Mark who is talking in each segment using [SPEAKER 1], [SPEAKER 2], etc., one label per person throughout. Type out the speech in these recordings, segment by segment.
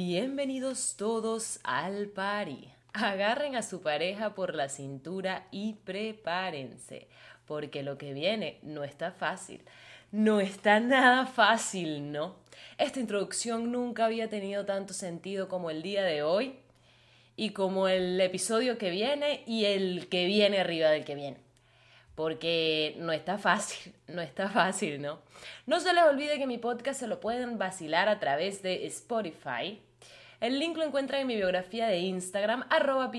[SPEAKER 1] Bienvenidos todos al party. Agarren a su pareja por la cintura y prepárense, porque lo que viene no está fácil. No está nada fácil, ¿no? Esta introducción nunca había tenido tanto sentido como el día de hoy y como el episodio que viene y el que viene arriba del que viene porque no está fácil, no está fácil, ¿no? No se les olvide que mi podcast se lo pueden vacilar a través de Spotify. El link lo encuentran en mi biografía de Instagram, arroba.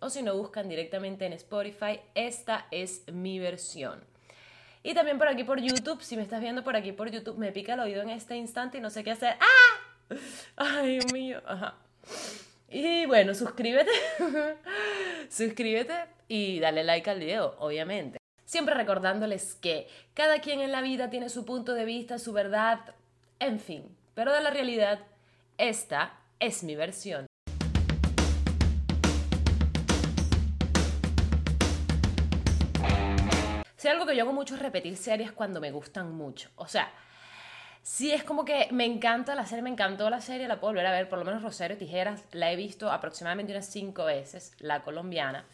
[SPEAKER 1] O si no, buscan directamente en Spotify, esta es mi versión. Y también por aquí por YouTube, si me estás viendo por aquí por YouTube, me pica el oído en este instante y no sé qué hacer. ¡Ah! Ay, Dios mío. Y bueno, suscríbete. suscríbete y dale like al video, obviamente. Siempre recordándoles que cada quien en la vida tiene su punto de vista, su verdad, en fin. Pero de la realidad, esta es mi versión. Si algo que yo hago mucho es repetir series cuando me gustan mucho. O sea, Sí, es como que me encanta la serie, me encantó la serie, la puedo volver a ver, por lo menos Rosario Tijeras, la he visto aproximadamente unas cinco veces, la colombiana,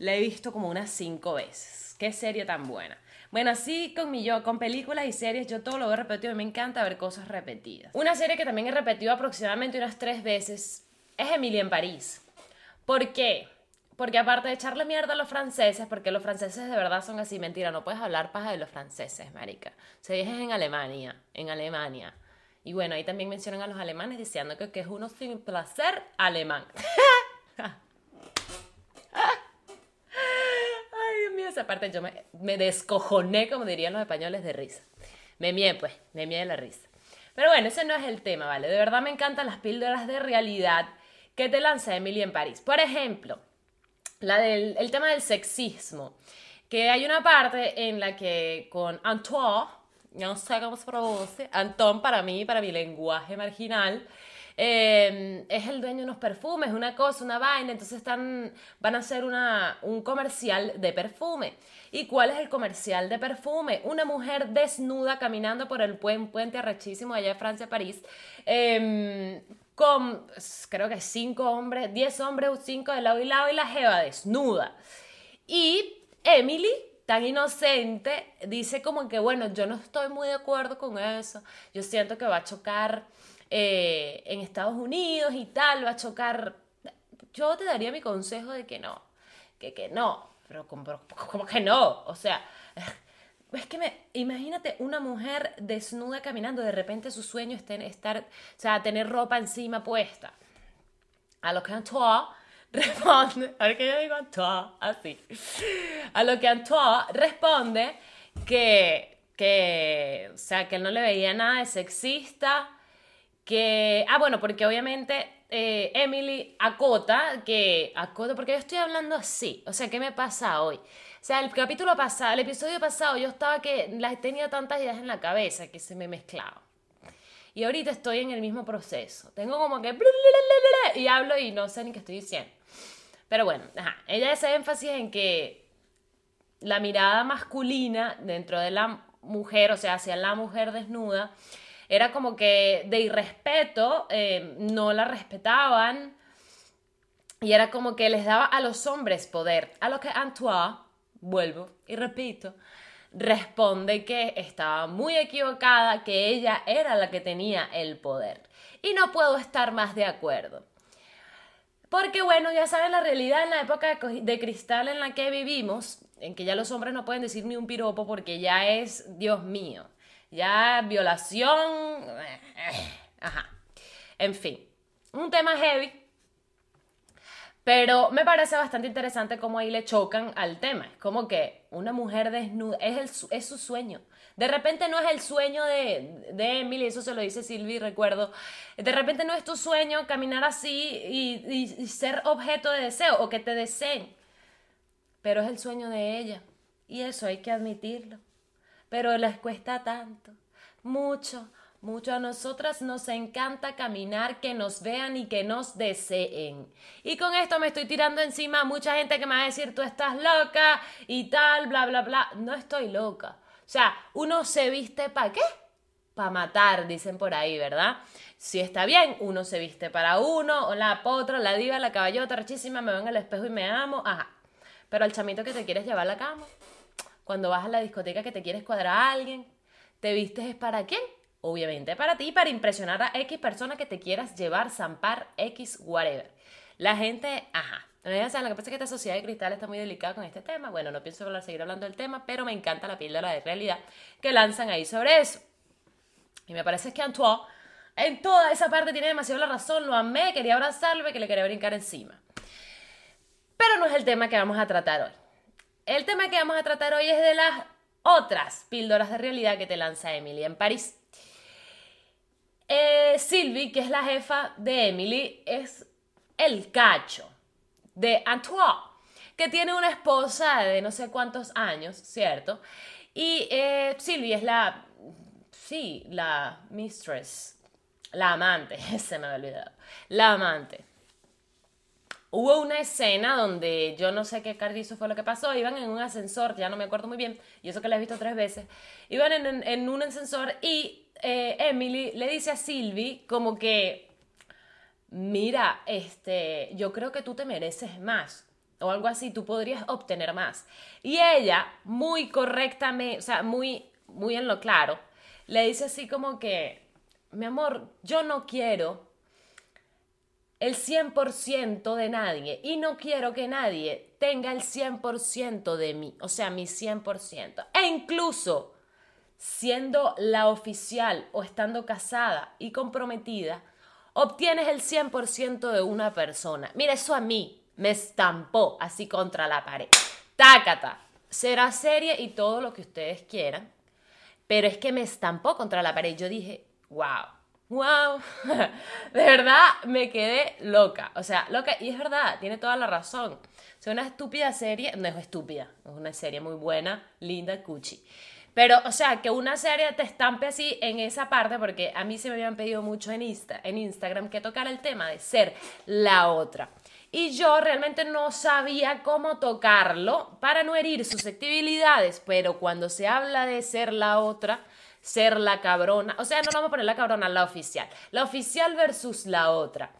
[SPEAKER 1] la he visto como unas cinco veces. Qué serie tan buena. Bueno, así con mi yo, con películas y series, yo todo lo he repetido y me encanta ver cosas repetidas. Una serie que también he repetido aproximadamente unas tres veces es Emilia en París. ¿Por qué? Porque aparte de echarle mierda a los franceses, porque los franceses de verdad son así, mentira, no puedes hablar paja de los franceses, marica. Se dice en Alemania, en Alemania. Y bueno, ahí también mencionan a los alemanes diciendo que, que es uno sin placer alemán. esa parte yo me, me descojoné, como dirían los españoles, de risa. Me mié, pues, me mié de la risa. Pero bueno, ese no es el tema, ¿vale? De verdad me encantan las píldoras de realidad que te lanza Emily en París. Por ejemplo, la del el tema del sexismo, que hay una parte en la que con Antoine, no sé cómo se pronuncia, Antoine para mí, para mi lenguaje marginal, em, es el dueño de unos perfumes, una cosa, una vaina, entonces están, van a hacer una, un comercial de perfume. ¿Y cuál es el comercial de perfume? Una mujer desnuda caminando por el puente arrechísimo allá de Francia, París, eh, con creo que cinco hombres, diez hombres, cinco de lado y lado y la jeva desnuda. Y Emily, tan inocente, dice como que, bueno, yo no estoy muy de acuerdo con eso, yo siento que va a chocar eh, en Estados Unidos y tal, va a chocar, yo te daría mi consejo de que no, que, que no, pero como, que no, o sea, es que me, imagínate una mujer desnuda caminando, de repente su sueño es estar, o sea, tener ropa encima puesta. A lo que Antoine responde, a ver que yo digo Antoine, así. A lo que Antoine responde que, que, o sea, que él no le veía nada de sexista, que, ah, bueno, porque obviamente eh, Emily acota que, acota, porque yo estoy hablando así, o sea, ¿qué me pasa hoy? O sea, el capítulo pasado, el episodio pasado, yo estaba que las tenía tantas ideas en la cabeza que se me mezclaban. Y ahorita estoy en el mismo proceso. Tengo como que... Y hablo y no sé ni qué estoy diciendo. Pero bueno, ajá. ella hace énfasis en que la mirada masculina dentro de la mujer, o sea, hacia la mujer desnuda, era como que de irrespeto, eh, no la respetaban y era como que les daba a los hombres poder, a lo que Antoine vuelvo y repito, responde que estaba muy equivocada, que ella era la que tenía el poder. Y no puedo estar más de acuerdo. Porque bueno, ya saben la realidad en la época de cristal en la que vivimos, en que ya los hombres no pueden decir ni un piropo porque ya es, Dios mío, ya violación, ajá. En fin, un tema heavy pero me parece bastante interesante cómo ahí le chocan al tema. Es como que una mujer desnuda es, es su sueño. De repente no es el sueño de, de Emily, eso se lo dice Silvi, recuerdo. De repente no es tu sueño caminar así y, y ser objeto de deseo o que te deseen. Pero es el sueño de ella. Y eso hay que admitirlo. Pero les cuesta tanto, mucho, mucho a nosotras nos encanta caminar, que nos vean y que nos deseen. Y con esto me estoy tirando encima a mucha gente que me va a decir, tú estás loca y tal, bla, bla, bla. No estoy loca. O sea, uno se viste para qué? para matar, dicen por ahí, ¿verdad? Si está bien, uno se viste para uno, o la potra, la diva, la caballota, rechísima, me veo en el espejo y me amo, ajá. Pero al chamito que te quieres llevar a la cama, cuando vas a la discoteca que te quieres cuadrar a alguien, ¿te vistes es para quién? Obviamente para ti, para impresionar a X persona que te quieras llevar, zampar, X, whatever. La gente, ajá. Ya saben, lo que pasa es que esta sociedad de cristal está muy delicada con este tema. Bueno, no pienso seguir hablando del tema, pero me encanta la píldora de realidad que lanzan ahí sobre eso. Y me parece que Antoine en toda esa parte tiene demasiado la razón. Lo amé, quería abrazarlo que le quería brincar encima. Pero no es el tema que vamos a tratar hoy. El tema que vamos a tratar hoy es de las otras píldoras de realidad que te lanza Emily en París. Eh, Sylvie, que es la jefa de Emily, es el cacho de Antoine, que tiene una esposa de no sé cuántos años, ¿cierto? Y eh, Sylvie es la, sí, la mistress, la amante, se me ha olvidado, la amante. Hubo una escena donde yo no sé qué carrizo fue lo que pasó, iban en un ascensor, ya no me acuerdo muy bien, y eso que la he visto tres veces, iban en, en un ascensor y eh, Emily le dice a Sylvie como que, mira, este, yo creo que tú te mereces más. O algo así, tú podrías obtener más. Y ella, muy correctamente, o sea, muy, muy en lo claro, le dice así como que, mi amor, yo no quiero el 100% de nadie y no quiero que nadie tenga el 100% de mí, o sea, mi 100%. E incluso siendo la oficial o estando casada y comprometida, obtienes el 100% de una persona. Mira, eso a mí me estampó así contra la pared. Tácata. Será serie y todo lo que ustedes quieran, pero es que me estampó contra la pared. Yo dije, wow, wow. De verdad me quedé loca. O sea, loca. Y es verdad, tiene toda la razón. Es una estúpida serie, no es estúpida, es una serie muy buena, linda, cuchi. Pero, o sea, que una serie te estampe así en esa parte, porque a mí se me habían pedido mucho en, Insta, en Instagram que tocara el tema de ser la otra. Y yo realmente no sabía cómo tocarlo para no herir susceptibilidades, pero cuando se habla de ser la otra, ser la cabrona, o sea, no vamos a poner la cabrona, la oficial, la oficial versus la otra.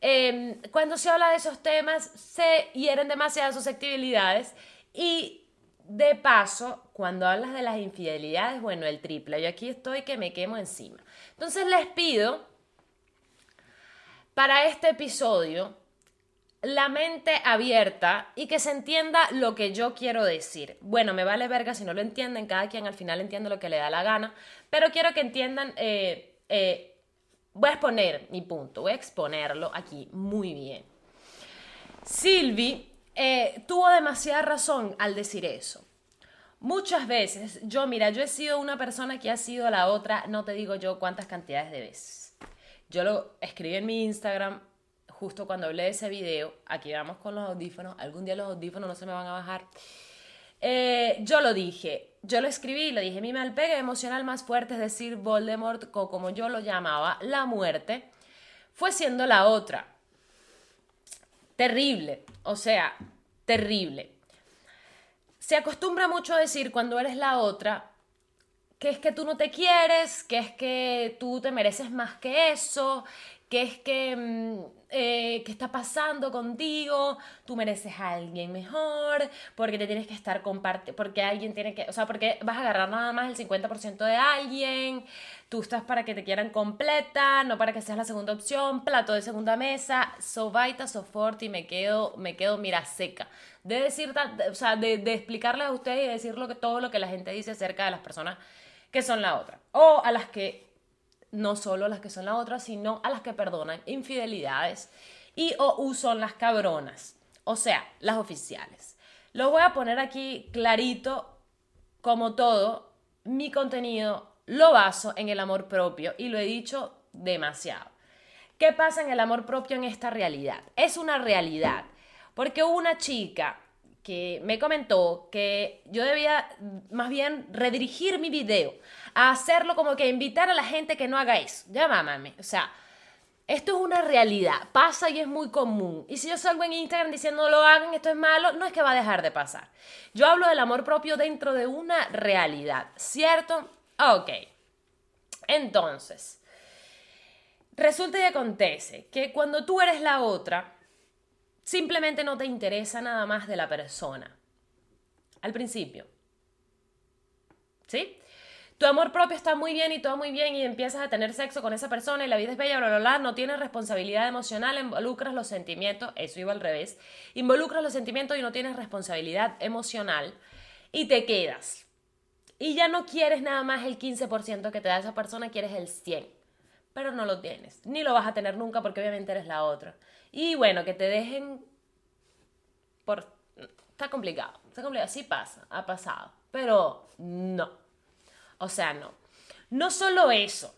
[SPEAKER 1] Em, cuando se habla de esos temas, se hieren demasiadas susceptibilidades y de paso, cuando hablas de las infidelidades, bueno, el triple. Yo aquí estoy que me quemo encima. Entonces les pido para este episodio la mente abierta y que se entienda lo que yo quiero decir. Bueno, me vale verga si no lo entienden, cada quien al final entiende lo que le da la gana, pero quiero que entiendan, eh, eh, voy a exponer mi punto, voy a exponerlo aquí muy bien. Silvi eh, tuvo demasiada razón al decir eso. Muchas veces, yo, mira, yo he sido una persona que ha sido la otra, no te digo yo cuántas cantidades de veces. Yo lo escribí en mi Instagram justo cuando hablé de ese video. Aquí vamos con los audífonos. Algún día los audífonos no se me van a bajar. Eh, yo lo dije, yo lo escribí, lo dije, mi malpega emocional más fuerte, es decir, Voldemort, como yo lo llamaba, la muerte, fue siendo la otra terrible, o sea, terrible. Se acostumbra mucho a decir cuando eres la otra que es que tú no te quieres, que es que tú te mereces más que eso, que es que, mm, eh, ¿qué está pasando contigo? Tú mereces a alguien mejor, porque te tienes que estar compartiendo, porque alguien tiene que, o sea, porque vas a agarrar nada más el 50% de alguien, tú estás para que te quieran completa, no para que seas la segunda opción, plato de segunda mesa, so baita, so forte, y me quedo, me quedo, mira, seca. De decir, o sea, de, de explicarles a ustedes y decir lo que, todo lo que la gente dice acerca de las personas que son la otra, o a las que no solo las que son la otra, sino a las que perdonan infidelidades y o son las cabronas, o sea, las oficiales. Lo voy a poner aquí clarito, como todo, mi contenido lo baso en el amor propio y lo he dicho demasiado. ¿Qué pasa en el amor propio en esta realidad? Es una realidad, porque una chica que me comentó que yo debía más bien redirigir mi video a hacerlo como que invitar a la gente que no haga eso. Ya mámame. O sea, esto es una realidad, pasa y es muy común. Y si yo salgo en Instagram diciendo lo hagan, esto es malo, no es que va a dejar de pasar. Yo hablo del amor propio dentro de una realidad, ¿cierto? Ok. Entonces, resulta y acontece que cuando tú eres la otra, simplemente no te interesa nada más de la persona. Al principio. ¿Sí? Tu amor propio está muy bien y todo muy bien y empiezas a tener sexo con esa persona y la vida es bella, bla, bla, bla, no tienes responsabilidad emocional, involucras los sentimientos, eso iba al revés, involucras los sentimientos y no tienes responsabilidad emocional y te quedas. Y ya no quieres nada más el 15% que te da esa persona, quieres el 100%. Pero no lo tienes, ni lo vas a tener nunca porque obviamente eres la otra. Y bueno, que te dejen por... Está complicado, está complicado, sí pasa, ha pasado, pero no. O sea, no. No solo eso.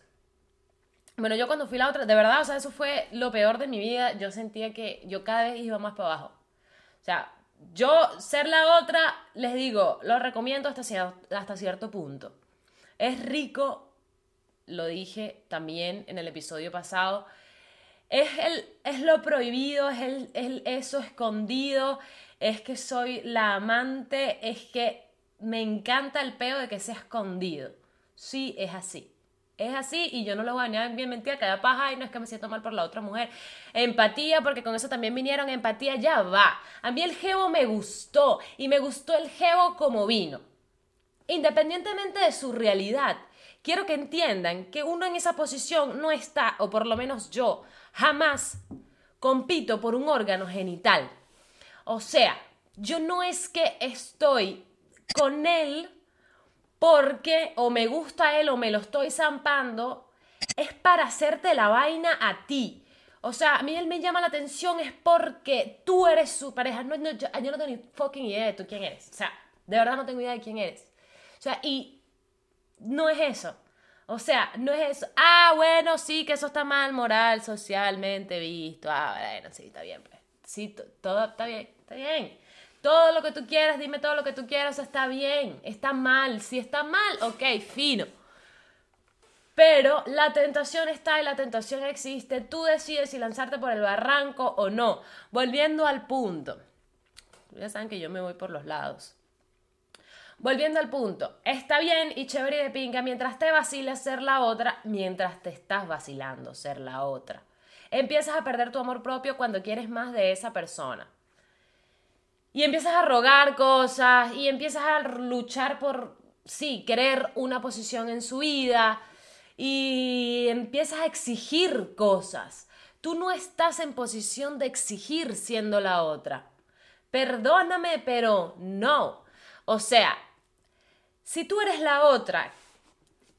[SPEAKER 1] Bueno, yo cuando fui la otra, de verdad, o sea, eso fue lo peor de mi vida. Yo sentía que yo cada vez iba más para abajo. O sea, yo ser la otra, les digo, lo recomiendo hasta cierto, hasta cierto punto. Es rico, lo dije también en el episodio pasado, es, el, es lo prohibido, es el, eso escondido, es que soy la amante, es que me encanta el peo de que sea escondido. Sí, es así. Es así y yo no lo voy a negar bien mentira, cada paja y no es que me siento mal por la otra mujer. Empatía, porque con eso también vinieron empatía, ya va. A mí el geo me gustó y me gustó el geo como vino. Independientemente de su realidad, quiero que entiendan que uno en esa posición no está, o por lo menos yo, jamás compito por un órgano genital. O sea, yo no es que estoy con él porque o me gusta él o me lo estoy zampando, es para hacerte la vaina a ti. O sea, a mí él me llama la atención es porque tú eres su pareja. No, yo, yo, no tengo ni fucking idea de tú quién eres. O sea, de verdad no tengo idea de quién eres. O sea, y no es eso. O sea, no es eso. Ah, bueno, sí, que eso está mal moral, socialmente visto. Ah, bueno, sí, está bien, pues. Sí, todo está bien, está bien. Todo lo que tú quieras, dime todo lo que tú quieras, está bien, está mal. Si está mal, ok, fino. Pero la tentación está y la tentación existe. Tú decides si lanzarte por el barranco o no. Volviendo al punto. Ya saben que yo me voy por los lados. Volviendo al punto. Está bien y chévere y de pinga mientras te vacilas ser la otra, mientras te estás vacilando ser la otra. Empiezas a perder tu amor propio cuando quieres más de esa persona. Y empiezas a rogar cosas y empiezas a luchar por, sí, querer una posición en su vida y empiezas a exigir cosas. Tú no estás en posición de exigir siendo la otra. Perdóname, pero no. O sea, si tú eres la otra,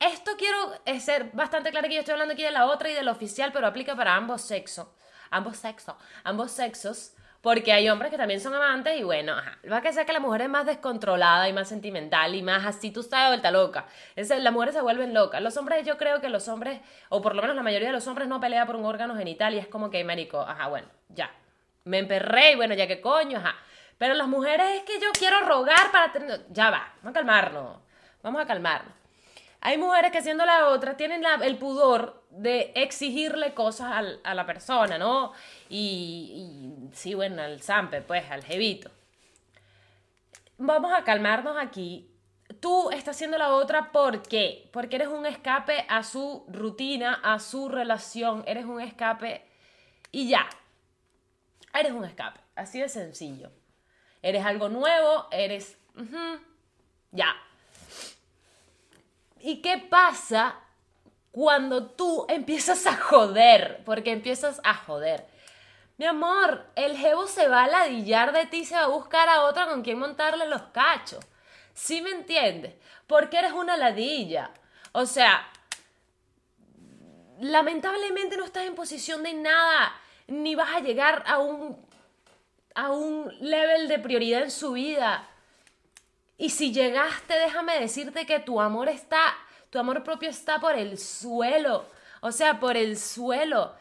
[SPEAKER 1] esto quiero ser bastante claro que yo estoy hablando aquí de la otra y del oficial, pero aplica para ambos sexos. Ambos sexos. Ambos sexos. Porque hay hombres que también son amantes y bueno, ajá. Va a que sea que la mujer es más descontrolada y más sentimental y más así, tú sabes, vuelta loca. Es, las mujeres se vuelven locas. Los hombres, yo creo que los hombres, o por lo menos la mayoría de los hombres no pelea por un órgano genital y es como que, marico, ajá, bueno, ya. Me emperré y bueno, ya que coño, ajá. Pero las mujeres es que yo quiero rogar para tener... Ya va, vamos a calmarnos. Vamos a calmarnos. Hay mujeres que siendo la otra tienen el pudor de exigirle cosas a la persona, ¿no? Y, sí, bueno, al zampe, pues, al jevito. Vamos a calmarnos aquí. Tú estás siendo la otra ¿por qué? Porque eres un escape a su rutina, a su relación, eres un escape y ya. Eres un escape, así de sencillo. Eres algo nuevo, eres... ya, ¿Y qué pasa cuando tú empiezas a joder? Porque empiezas a joder. Mi amor, el jevo se va a ladillar de ti y se va a buscar a otra con quien montarle los cachos. ¿Sí me entiendes? Porque eres una ladilla. O sea, lamentablemente no estás en posición de nada, ni vas a llegar a un, a un level de prioridad en su vida. Y si llegaste, déjame decirte que tu amor está, tu amor propio está por el suelo. O sea, por el suelo.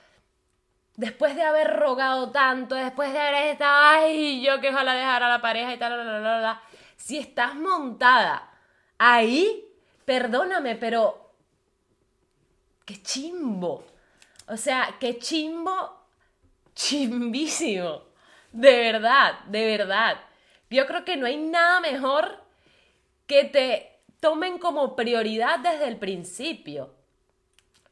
[SPEAKER 1] Después de haber rogado tanto, después de haber estado, ay, yo que ojalá dejara a la pareja y tal, Si estás montada ahí, perdóname, pero qué chimbo. O sea, qué chimbo, chimbísimo. De verdad, de verdad. Yo creo que no hay nada mejor que te tomen como prioridad desde el principio.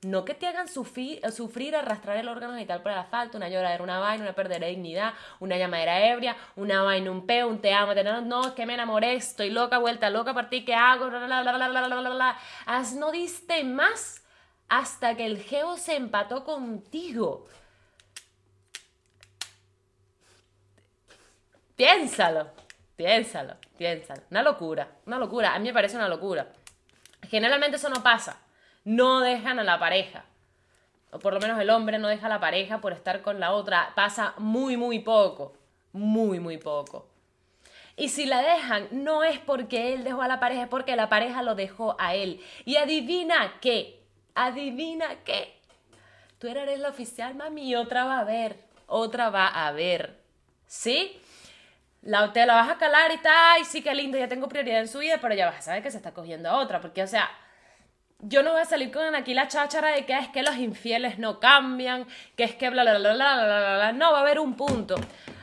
[SPEAKER 1] No que te hagan sufrir, sufrir arrastrar el órgano genital por el asfalto, una lloradera, una vaina, una pérdida de dignidad, una llamadera ebria, una vaina, un peo, un te amo, te no, no, es que me enamoré, estoy loca, vuelta loca por ti, ¿qué hago? Haz, no diste más hasta que el geo se empató contigo. Piénsalo, piénsalo, piénsalo. Una locura, una locura. A mí me parece una locura. Generalmente eso no pasa no dejan a la pareja. O por lo menos el hombre no deja a la pareja por estar con la otra. Pasa muy, muy poco. Muy, muy poco. Y si la dejan, no es porque él dejó a la pareja, es porque la pareja lo dejó a él. Y adivina qué. Adivina qué. Tú eres la oficial, mami, y otra va a ver. Otra va a ver. ¿Sí? La, te la vas a calar y tal, ay, sí, qué lindo, ya tengo prioridad en su vida, pero ya vas a saber que se está cogiendo a otra, porque, o sea, yo no voy a salir con aquí la cháchara de que es que los infieles no cambian, que es que bla, bla, bla, bla, bla, bla, No, va a haber un punto.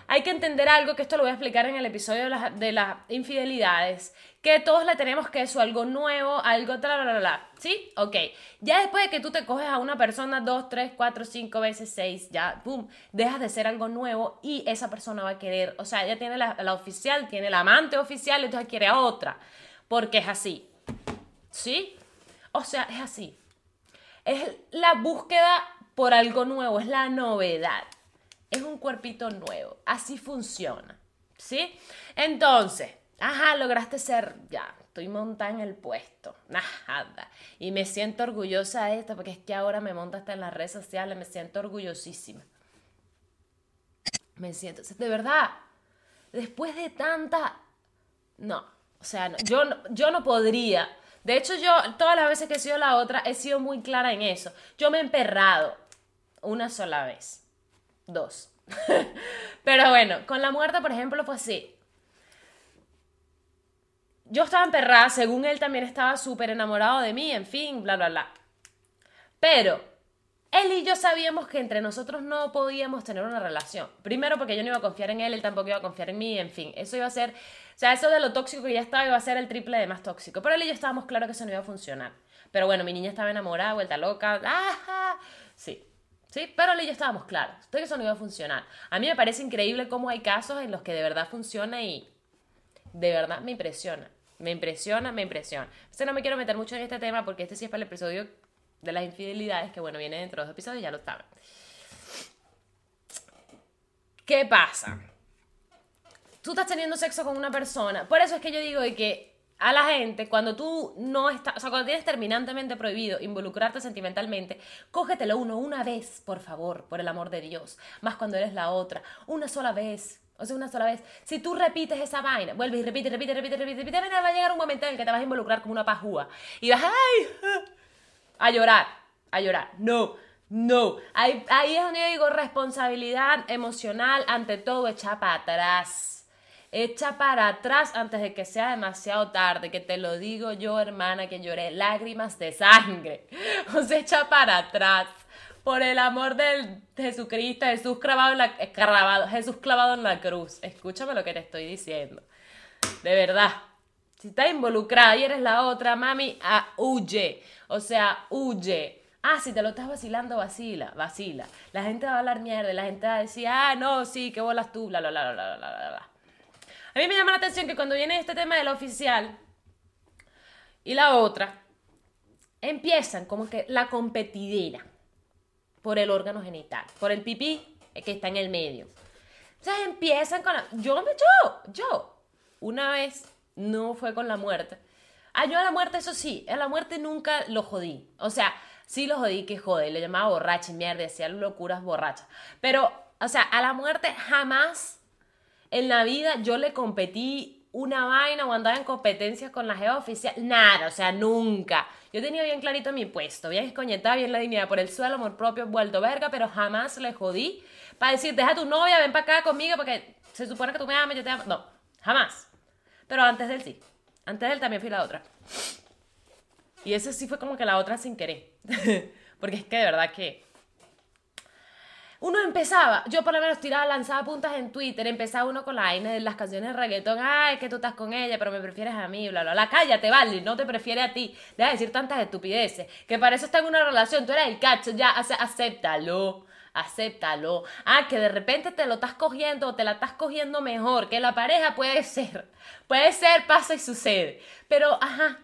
[SPEAKER 1] Hay que entender algo, que esto lo voy a explicar en el episodio de las, de las infidelidades, que todos le tenemos que eso, algo nuevo, algo bla, bla, bla, ¿Sí? Ok. Ya después de que tú te coges a una persona dos, tres, cuatro, cinco veces, seis, ya, pum, dejas de ser algo nuevo y esa persona va a querer, o sea, ella tiene la, la oficial, tiene la amante oficial, entonces quiere a otra, porque es así. ¿Sí? O sea, es así. Es la búsqueda por algo nuevo, es la novedad. Es un cuerpito nuevo. Así funciona. ¿Sí? Entonces, ajá, lograste ser, ya, estoy montada en el puesto. Nada. Y me siento orgullosa de esto porque es que ahora me monta hasta en las redes sociales, me siento orgullosísima. Me siento, de verdad, después de tanta... No, o sea, yo, yo no podría de hecho, yo todas las veces que he sido la otra he sido muy clara en eso. Yo me he emperrado una sola vez. Dos. Pero bueno, con la muerte, por ejemplo, fue así. Yo estaba emperrada, según él también estaba súper enamorado de mí, en fin, bla, bla, bla. Pero él y yo sabíamos que entre nosotros no podíamos tener una relación. Primero porque yo no iba a confiar en él, él tampoco iba a confiar en mí, en fin, eso iba a ser o sea, eso de lo tóxico que ya estaba iba a ser el triple de más tóxico. Pero él y yo estábamos claros que eso no iba a funcionar. Pero bueno, mi niña estaba enamorada, vuelta loca. ¡Ajá! Sí. Pero y yo estábamos claros de que eso no iba a funcionar. A mí me parece increíble cómo hay casos en los que de verdad funciona y de verdad me impresiona. Me impresiona, me impresiona. O no me quiero meter mucho en este tema porque este sí es para el episodio de las infidelidades, que bueno, viene dentro de los episodios, ya lo saben. ¿Qué pasa? tú estás teniendo sexo con una persona. Por eso es que yo digo que a la gente, cuando tú no estás, o sea, cuando tienes terminantemente prohibido involucrarte sentimentalmente, cógetelo uno una vez, por favor, por el amor de Dios. Más cuando eres la otra. Una sola vez. O sea, una sola vez. Si tú repites esa vaina, vuelves y repites, repites, repites, repites, repites, va a llegar un momento en el que te vas a involucrar como una pajúa. Y vas, ¡ay! A llorar, a llorar. No, no. Ahí, ahí es donde yo digo responsabilidad emocional, ante todo, echa para atrás Echa para atrás antes de que sea demasiado tarde, que te lo digo yo, hermana, que lloré lágrimas de sangre. O sea, echa para atrás. Por el amor de Jesucristo, Jesús clavado en la, eh, clavado, Jesús clavado en la cruz. Escúchame lo que te estoy diciendo. De verdad. Si estás involucrada y eres la otra, mami, ah, huye. O sea, huye. Ah, si te lo estás vacilando, vacila, vacila. La gente va a hablar mierda, la gente va a decir, ah, no, sí, que bolas tú, bla, bla, bla, bla, bla, bla, bla. A mí me llama la atención que cuando viene este tema del oficial y la otra, empiezan como que la competidera por el órgano genital, por el pipí que está en el medio. Sea, empiezan con la... Yo, yo, yo, una vez no fue con la muerte. Ah, yo a la muerte, eso sí, a la muerte nunca lo jodí. O sea, sí lo jodí que jode, le llamaba borracha y mierda, decía locuras borrachas. Pero, o sea, a la muerte jamás en la vida yo le competí una vaina o andaba en competencias con la jefa oficial. Nada, o sea, nunca. Yo tenía bien clarito mi puesto, bien escoñetada, bien la dignidad por el suelo, amor propio, vuelto verga, pero jamás le jodí para decir, deja a tu novia, ven para acá conmigo porque se supone que tú me amas, yo te amo. No, jamás. Pero antes de él sí. Antes de él también fui la otra. Y eso sí fue como que la otra sin querer. porque es que de verdad que uno empezaba, yo por lo menos tiraba, lanzaba puntas en Twitter, empezaba uno con la de las canciones de reggaetón, ay, que tú estás con ella, pero me prefieres a mí, bla, bla, bla, cállate, vale, no te prefiere a ti, deja de decir tantas estupideces, que para eso está en una relación, tú eres el cacho, ya, acéptalo, acéptalo, ah, que de repente te lo estás cogiendo o te la estás cogiendo mejor, que la pareja puede ser, puede ser, pasa y sucede, pero, ajá,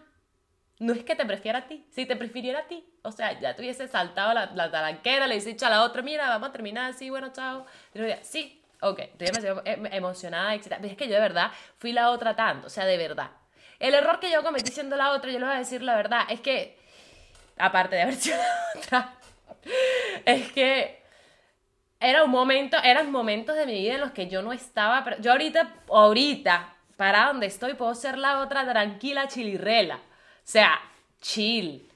[SPEAKER 1] no es que te prefiera a ti, si te prefiriera a ti, o sea, ya te hubiese saltado la, la talanquera, le hubiese dicho a la otra, mira, vamos a terminar así, bueno, chao. Y yo sí, ok, estoy demasiado em, emocionada, excitada. Es que yo de verdad fui la otra tanto, o sea, de verdad. El error que yo cometí siendo la otra, yo le voy a decir la verdad, es que, aparte de haber sido la otra, es que era un momento, eran momentos de mi vida en los que yo no estaba, pero yo ahorita, ahorita, para donde estoy, puedo ser la otra tranquila chilirrela. O sea, chill,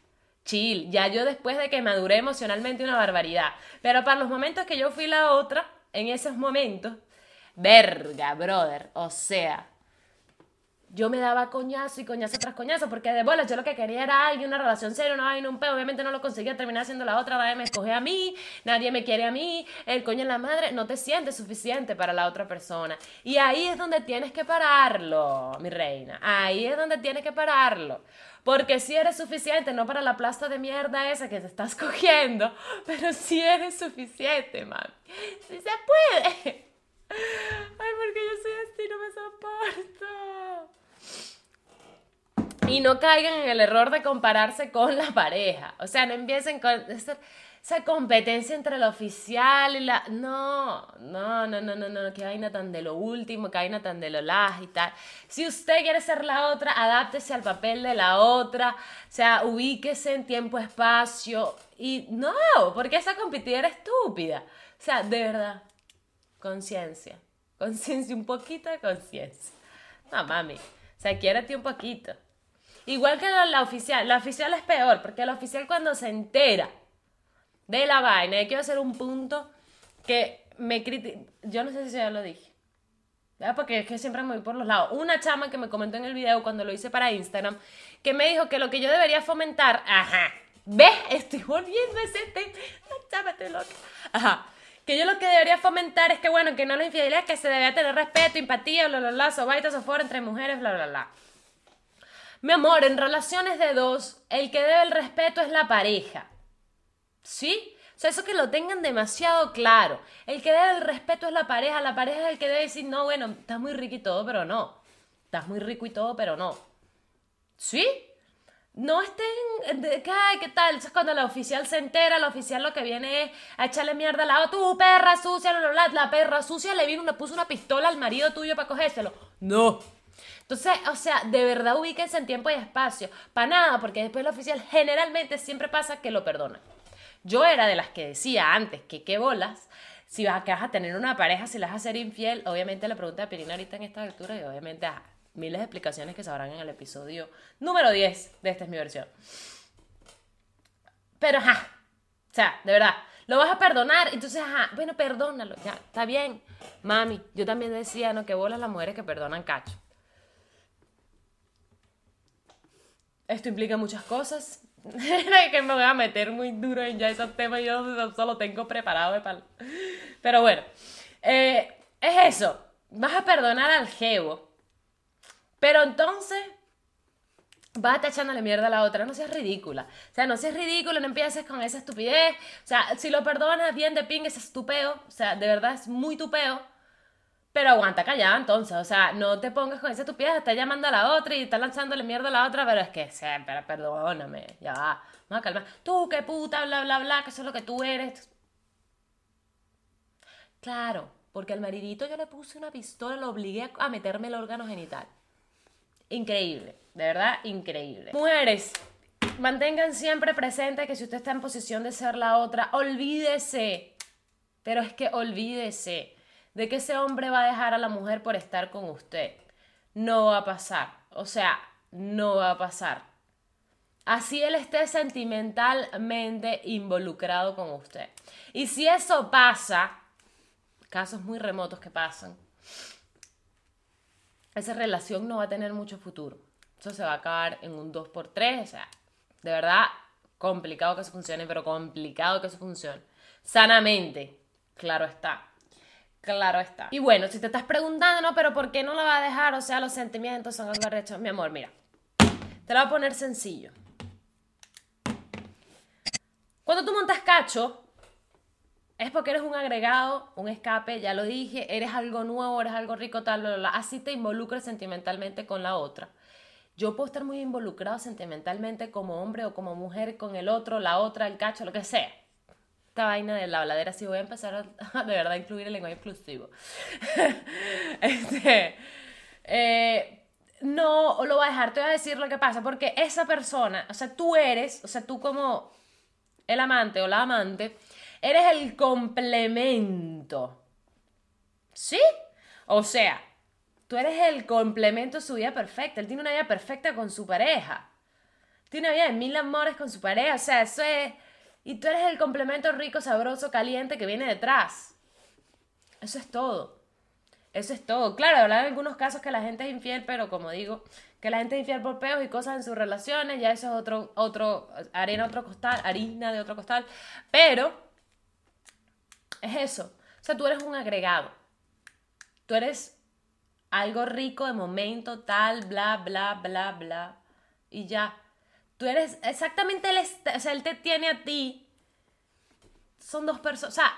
[SPEAKER 1] chill. Ya yo después de que maduré emocionalmente una barbaridad. Pero para los momentos que yo fui la otra, en esos momentos, verga, brother. O sea, yo me daba coñazo y coñazo tras coñazo, porque de bola yo lo que quería era alguien, una relación seria, una vaina, un peo, obviamente no lo conseguía, terminar siendo la otra, nadie me escoge a mí, nadie me quiere a mí, el coño en la madre, no te sientes suficiente para la otra persona. Y ahí es donde tienes que pararlo, mi reina, ahí es donde tienes que pararlo. Porque si eres suficiente, no para la plasta de mierda esa que te estás cogiendo, pero si eres suficiente, man. Si se puede. Ay, porque yo soy así, no me soporto. Y no caigan en el error de compararse con la pareja. O sea, no empiecen con esa, competencia entre el oficial y la... No, no, no, no, no, no, que vaina tan de lo último, que vaina tan de lo las y tal. Si usted quiere ser la otra, adáptese al papel de la otra. O sea, ubíquese en tiempo, espacio. Y no, porque esa competidora estúpida. O sea, de verdad, conciencia. Conciencia, un poquito de conciencia. No, mami. O sea, quiérate un poquito. Igual que la, oficial. La oficial es peor, porque la oficial cuando se entera de la vaina, y quiero hacer un punto que me critica. Yo no sé si ya lo dije. Porque es que siempre me voy por los lados. Una chama que me comentó en el video cuando lo hice para Instagram, que me dijo que lo que yo debería fomentar, ajá, ¿ves? Estoy volviendo ese tema. chama, estoy loca. Ajá que yo lo que debería fomentar es que, bueno, que no la infidelidad, que se debe tener respeto, empatía, bla, bla, bla, sobaita, sofora entre mujeres, bla, bla, bla. Mi amor, en relaciones de dos, el que debe el respeto es la pareja. ¿Sí? O sea, eso que lo tengan demasiado claro. El que debe el respeto es la pareja. La pareja es el que debe decir, no, bueno, estás muy rico y todo, pero no. Estás muy rico y todo, pero no. ¿Sí? No estén ay, ¿qué tal? Entonces cuando la oficial se entera, la oficial lo que viene es a echarle mierda al lado, tú perra sucia, la, la perra sucia le vino, le puso una pistola al marido tuyo para cogérselo. No. Entonces, o sea, de verdad ubíquense en tiempo y espacio. Para nada, porque después la oficial generalmente siempre pasa que lo perdona. Yo era de las que decía antes que qué bolas, si vas a, tener una pareja, si la vas a ser infiel, obviamente la pregunta de Pirina ahorita en esta altura y obviamente miles de explicaciones que sabrán en el episodio número 10 de esta es mi versión. Pero, ajá, o sea, de verdad, lo vas a perdonar, entonces, ajá, bueno, perdónalo, ya, está bien. Mami, yo también decía, no, que bolas las mujeres que perdonan cacho. Esto implica muchas cosas. que me voy a meter muy duro en ya esos temas, yo solo tengo preparado palo. Pero bueno, eh, es eso. Vas a perdonar al jevo pero entonces, vas a estar echándole mierda a la otra, no seas ridícula. O sea, no seas ridículo, no empieces con esa estupidez. O sea, si lo perdonas bien de ping, es estupeo. O sea, de verdad es muy tupeo. Pero aguanta callada entonces, o sea, no te pongas con esa estupidez, estás llamando a la otra y estás lanzándole mierda a la otra, pero es que, pero perdóname, ya va, vamos a calmar. Tú, qué puta, bla, bla, bla, que eso es lo que tú eres. Claro, porque al maridito yo le puse una pistola, lo obligué a meterme el órgano genital. Increíble, de verdad, increíble. Mujeres, mantengan siempre presente que si usted está en posición de ser la otra, olvídese, pero es que olvídese de que ese hombre va a dejar a la mujer por estar con usted. No va a pasar, o sea, no va a pasar. Así él esté sentimentalmente involucrado con usted. Y si eso pasa, casos muy remotos que pasan, esa relación no va a tener mucho futuro. Eso se va a acabar en un 2x3, o sea, de verdad, complicado que eso funcione, pero complicado que eso funcione. Sanamente, Claro está. Claro está. Y bueno, si te estás preguntando, no, pero ¿por qué no la va a dejar? O sea, los sentimientos son algo arrecho. Mi amor, mira. Te lo voy a poner sencillo. Cuando tú montas cacho, es porque eres un agregado, un escape, ya lo dije, eres algo nuevo, eres algo rico, tal, así te involucras sentimentalmente con la otra. Yo puedo estar muy involucrado sentimentalmente como hombre o como mujer con el otro, la otra, el cacho, lo que sea. Esta vaina de la habladera, sí voy a empezar a, de verdad incluir el lenguaje inclusivo. este, eh, no lo voy a dejar, te voy a decir lo que pasa, porque esa persona, o sea, tú eres, o sea, tú como el amante o la amante, Eres el complemento. ¿Sí? O sea, tú eres el complemento de su vida perfecta. Él tiene una vida perfecta con su pareja. Tiene una vida de mil amores con su pareja. O sea, eso es... Y tú eres el complemento rico, sabroso, caliente que viene detrás. Eso es todo. Eso es todo. Claro, hablar en algunos casos que la gente es infiel, pero como digo, que la gente es infiel por peos y cosas en sus relaciones, ya eso es otro, otro, arena otro costal, harina de otro costal. Pero es eso. O sea, tú eres un agregado. Tú eres algo rico de momento, tal, bla, bla, bla, bla. Y ya. Tú eres exactamente el... O sea, él te tiene a ti. Son dos personas. O sea,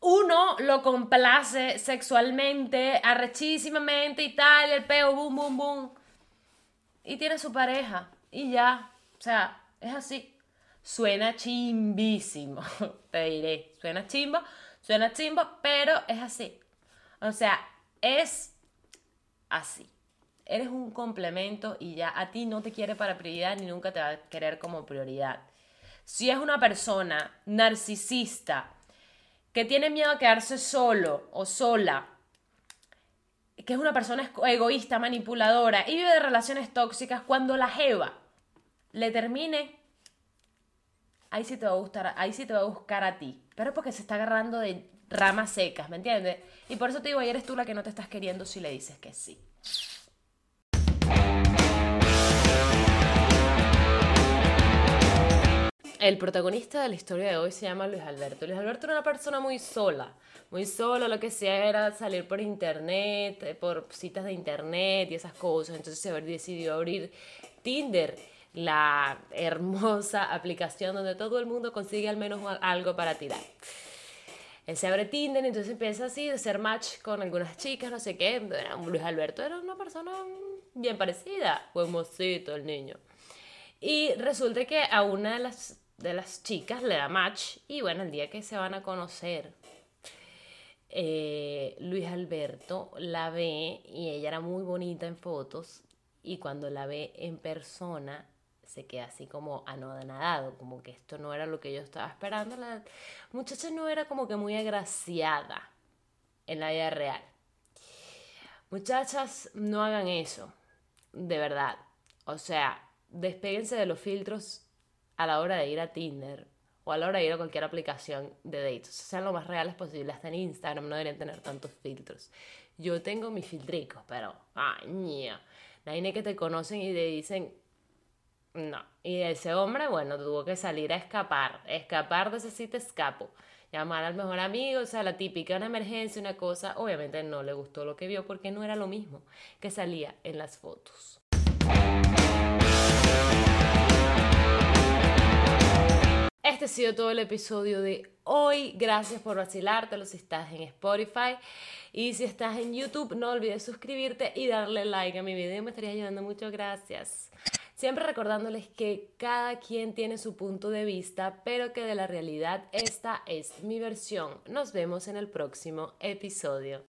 [SPEAKER 1] uno lo complace sexualmente, arrechísimamente y tal, el peo, boom, boom, boom. Y tiene su pareja. Y ya. O sea, es así. Suena chimbísimo, te diré. Suena chimbo, suena chimbo, pero es así. O sea, es así. Eres un complemento y ya a ti no te quiere para prioridad ni nunca te va a querer como prioridad. Si es una persona narcisista que tiene miedo a quedarse solo o sola, que es una persona egoísta, manipuladora y vive de relaciones tóxicas, cuando la jeva le termine ahí sí te va a gustar, ahí sí te va a buscar a ti. Pero es porque se está agarrando de ramas secas, ¿me entiendes? Y por eso te digo, eres tú la que no te estás queriendo si le dices que sí. El protagonista de la historia de hoy se llama Luis Alberto. Luis Alberto era una persona muy sola, muy sola, lo que hacía era salir por internet, por citas de internet y esas cosas. Entonces se decidió abrir Tinder la hermosa aplicación donde todo el mundo consigue al menos algo para tirar. Él se abre Tinder, entonces empieza así, de ser match con algunas chicas, no sé qué. Luis Alberto era una persona bien parecida, buen mocito el niño. Y resulta que a una de las, de las chicas le da match y bueno, el día que se van a conocer, eh, Luis Alberto la ve y ella era muy bonita en fotos y cuando la ve en persona se queda así como anodado, como que esto no era lo que yo estaba esperando. La muchacha no era como que muy agraciada en la vida real. Muchachas, no hagan eso, de verdad. O sea, despéguense de los filtros a la hora de ir a Tinder o a la hora de ir a cualquier aplicación de dates. sean lo más reales posible. Hasta en Instagram no deberían tener tantos filtros. Yo tengo mis filtricos, pero, ay, mía. Nadie que te conocen y te dicen, no. Y ese hombre, bueno, tuvo que salir a escapar. Escapar de ese te escapo. Llamar al mejor amigo, o sea, la típica, una emergencia, una cosa. Obviamente no le gustó lo que vio porque no era lo mismo que salía en las fotos. Este ha sido todo el episodio de hoy. Gracias por vacilártelo si estás en Spotify. Y si estás en YouTube, no olvides suscribirte y darle like a mi video. Me estaría ayudando mucho. Gracias. Siempre recordándoles que cada quien tiene su punto de vista, pero que de la realidad esta es mi versión. Nos vemos en el próximo episodio.